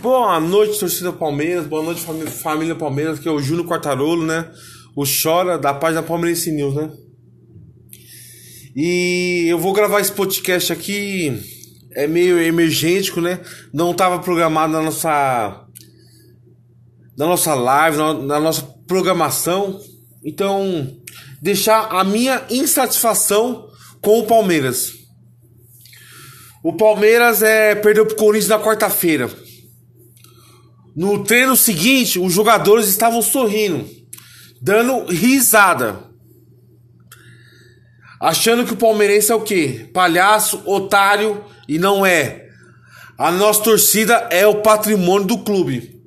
Boa noite, torcida Palmeiras. Boa noite, família, família Palmeiras, que é o Júnior Quartarolo, né? O Chora da página Palmeirense News, né? E eu vou gravar esse podcast aqui, é meio emergêntico, né? Não estava programado na nossa na nossa live, na, na nossa programação. Então, deixar a minha insatisfação com o Palmeiras. O Palmeiras é perdeu pro Corinthians na quarta-feira. No treino seguinte, os jogadores estavam sorrindo, dando risada. Achando que o palmeirense é o quê? Palhaço, otário e não é. A nossa torcida é o patrimônio do clube.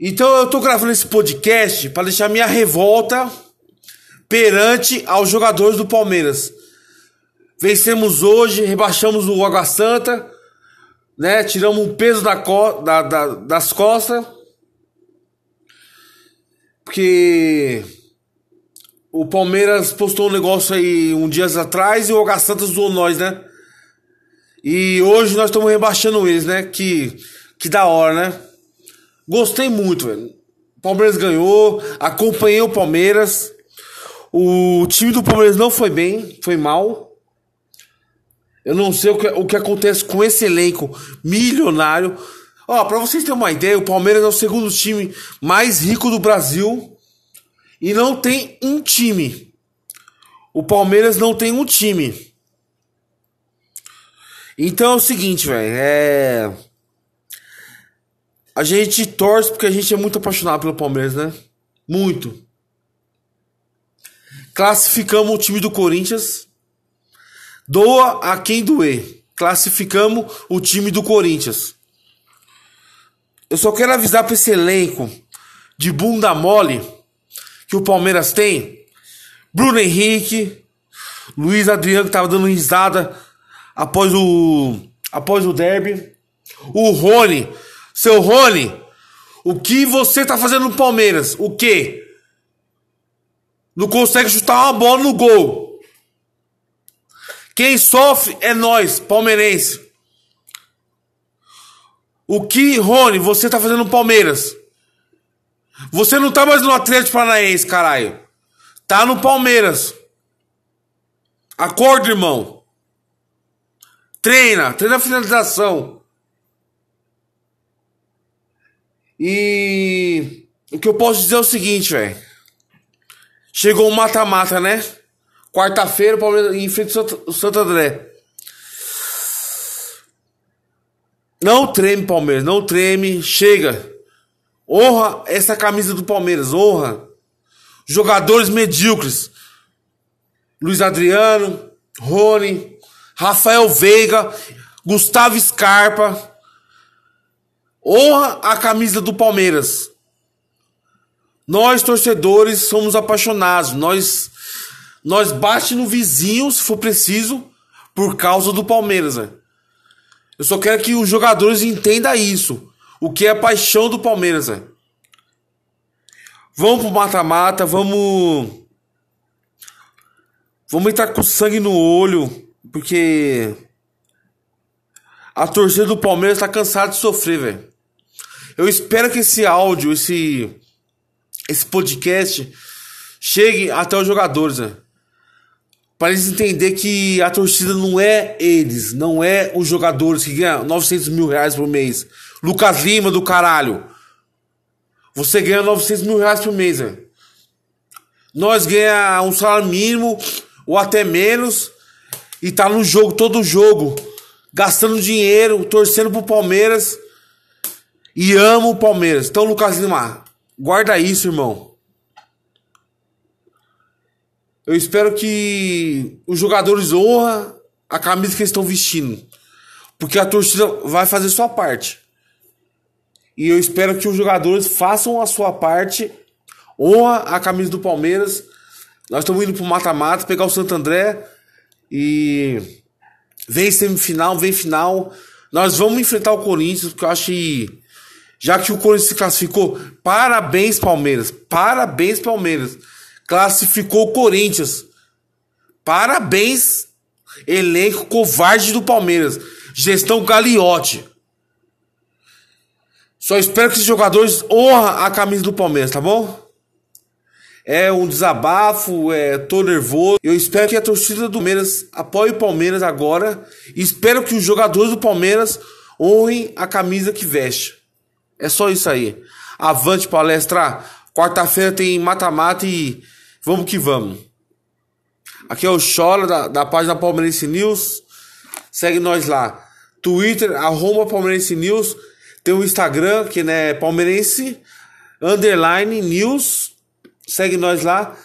Então eu tô gravando esse podcast para deixar minha revolta perante aos jogadores do Palmeiras. Vencemos hoje, rebaixamos o Água Santa né? Tiramos um peso da, co da, da, das costas. Porque o Palmeiras postou um negócio aí um dias atrás e o H Santos zoou nós, né? E hoje nós estamos rebaixando eles, né? Que, que da hora, né? Gostei muito, velho. O Palmeiras ganhou, acompanhei o Palmeiras. O time do Palmeiras não foi bem, foi mal. Eu não sei o que, o que acontece com esse elenco milionário. Ó, pra vocês terem uma ideia, o Palmeiras é o segundo time mais rico do Brasil e não tem um time. O Palmeiras não tem um time. Então é o seguinte, velho, é a gente torce porque a gente é muito apaixonado pelo Palmeiras, né? Muito. Classificamos o time do Corinthians Doa a quem doer. Classificamos o time do Corinthians. Eu só quero avisar para esse elenco de bunda mole que o Palmeiras tem. Bruno Henrique, Luiz Adriano que tava dando risada após o após o derby. O Rony, seu Rony, o que você tá fazendo no Palmeiras? O quê? Não consegue chutar uma bola no gol. Quem sofre é nós, palmeirense. O que, Rony, você tá fazendo no Palmeiras? Você não tá mais no Atlético Paranaense, caralho. Tá no Palmeiras. Acorda, irmão. Treina, treina a finalização. E o que eu posso dizer é o seguinte, velho. Chegou o mata-mata, né? Quarta-feira, o Palmeiras enfrenta o Santo André. Não treme, Palmeiras, não treme, chega. Honra essa camisa do Palmeiras, honra. Jogadores medíocres. Luiz Adriano, Rony, Rafael Veiga, Gustavo Scarpa. Honra a camisa do Palmeiras. Nós, torcedores, somos apaixonados. Nós nós bate no vizinho, se for preciso, por causa do Palmeiras, velho. Eu só quero que os jogadores entendam isso. O que é a paixão do Palmeiras, velho. Vamos pro mata-mata, vamos. Vamos entrar com sangue no olho, porque. A torcida do Palmeiras tá cansada de sofrer, velho. Eu espero que esse áudio, esse. Esse podcast chegue até os jogadores, velho. Para eles entender que a torcida não é eles, não é os jogadores que ganham 900 mil reais por mês. Lucas Lima do caralho. Você ganha 900 mil reais por mês, velho. Nós ganhamos um salário mínimo ou até menos e tá no jogo, todo jogo, gastando dinheiro, torcendo pro Palmeiras e amo o Palmeiras. Então, Lucas Lima, guarda isso, irmão. Eu espero que os jogadores honram a camisa que eles estão vestindo. Porque a torcida vai fazer sua parte. E eu espero que os jogadores façam a sua parte. Honra a camisa do Palmeiras. Nós estamos indo pro mata-mata, pegar o Santo André. E vem semifinal, vem final. Nós vamos enfrentar o Corinthians, porque eu acho que. Já que o Corinthians se classificou, parabéns, Palmeiras. Parabéns, Palmeiras classificou o Corinthians. Parabéns, elenco covarde do Palmeiras. Gestão Galiote. Só espero que esses jogadores honram a camisa do Palmeiras, tá bom? É um desabafo, é, tô nervoso. Eu espero que a torcida do Palmeiras apoie o Palmeiras agora. Espero que os jogadores do Palmeiras honrem a camisa que veste. É só isso aí. Avante palestra. Quarta-feira tem mata-mata e vamos que vamos. Aqui é o Chora da, da página Palmeirense News. Segue nós lá. Twitter, arroba Palmeirense News. Tem o Instagram, que é Palmeirense Underline News. Segue nós lá.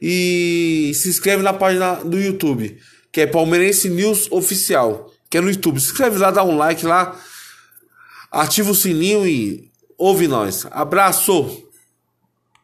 E se inscreve na página do YouTube, que é Palmeirense News Oficial, que é no YouTube. Se inscreve lá, dá um like lá. Ativa o sininho e ouve nós. Abraço!